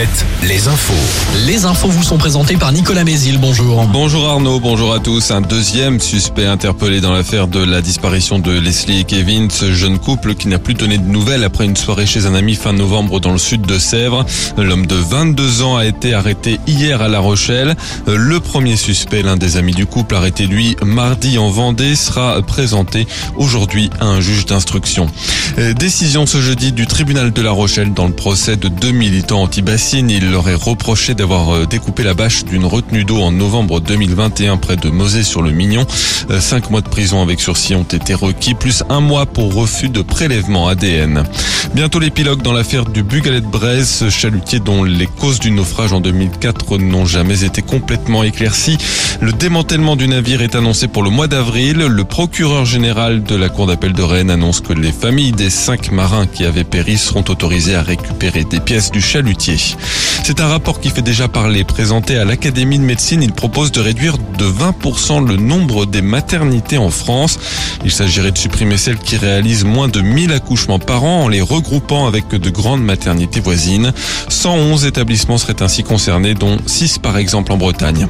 Alouette, les infos. Les infos vous sont présentées par Nicolas Mézil. Bonjour. Bonjour Arnaud, bonjour à tous. Un deuxième suspect interpellé dans l'affaire de la disparition de Leslie et Kevin, ce jeune couple qui n'a plus donné de nouvelles après une soirée chez un ami fin novembre dans le sud de Sèvres. L'homme de 22 ans a été arrêté hier à La Rochelle. Le premier suspect, l'un des amis du couple, arrêté lui mardi en Vendée, sera présenté aujourd'hui à un juge d'instruction. Décision ce jeudi du tribunal de La Rochelle dans le procès de deux militants anti-bassines. Il leur est reproché d'avoir euh, découpé la bâche d'une retenue d'eau en novembre 2021 près de Mosée-sur-le-Mignon. Euh, cinq mois de prison avec sursis ont été requis, plus un mois pour refus de prélèvement ADN. Bientôt l'épilogue dans l'affaire du Bugalet de ce chalutier dont les causes du naufrage en 2004 n'ont jamais été complètement éclaircies. Le démantèlement du navire est annoncé pour le mois d'avril. Le procureur général de la Cour d'appel de Rennes annonce que les familles des cinq marins qui avaient péri seront autorisées à récupérer des pièces du chalutier. C'est un rapport qui fait déjà parler. Présenté à l'Académie de médecine, il propose de réduire de 20% le nombre des maternités en France. Il s'agirait de supprimer celles qui réalisent moins de 1000 accouchements par an en les regroupant avec de grandes maternités voisines. 111 établissements seraient ainsi concernés, dont 6 par exemple en Bretagne.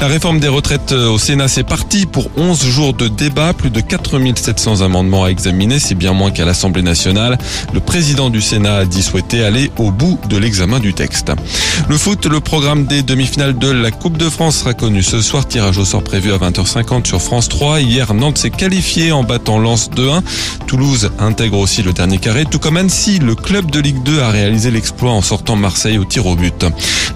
La réforme des retraites au Sénat, c'est parti pour 11 jours de débat, plus de 4700 amendements à examiner, c'est bien moins qu'à l'Assemblée nationale. Le président du Sénat a dit souhaiter aller au bout de l'examen du texte. Le foot, le programme des demi-finales de la Coupe de France sera connu ce soir. Tirage au sort prévu à 20h50 sur France 3. Hier, Nantes s'est qualifié en battant Lens 2-1. Toulouse intègre aussi le dernier carré, tout comme Annecy. Le club de Ligue 2 a réalisé l'exploit en sortant Marseille au tir au but.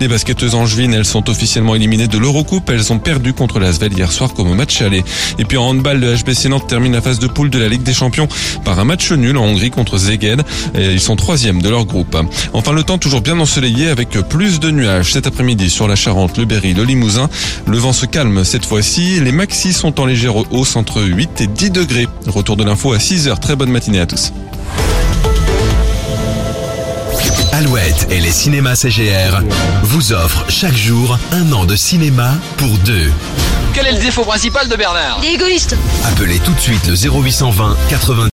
Les basketteuses angevines, elles sont officiellement éliminées de l'Eurocoupe. Elles ont perdu contre la Svel hier soir comme au match aller. Et puis en handball, le HBC Nantes termine la phase de poule de la Ligue des Champions par un match nul en Hongrie contre Zeged. Ils sont troisième de leur groupe. Enfin, le temps toujours bien ensoleillé avec plus de nuages cet après-midi sur la Charente, le Berry, le Limousin. Le vent se calme cette fois-ci. Les maxis sont en légère hausse entre 8 et 10 degrés. Retour de l'info à 6 heures. Très bonne matinée à tous. Alouette et les cinémas CGR vous offrent chaque jour un an de cinéma pour deux. Quel est le défaut principal de Bernard? Il est égoïste. Appelez tout de suite le 0820 80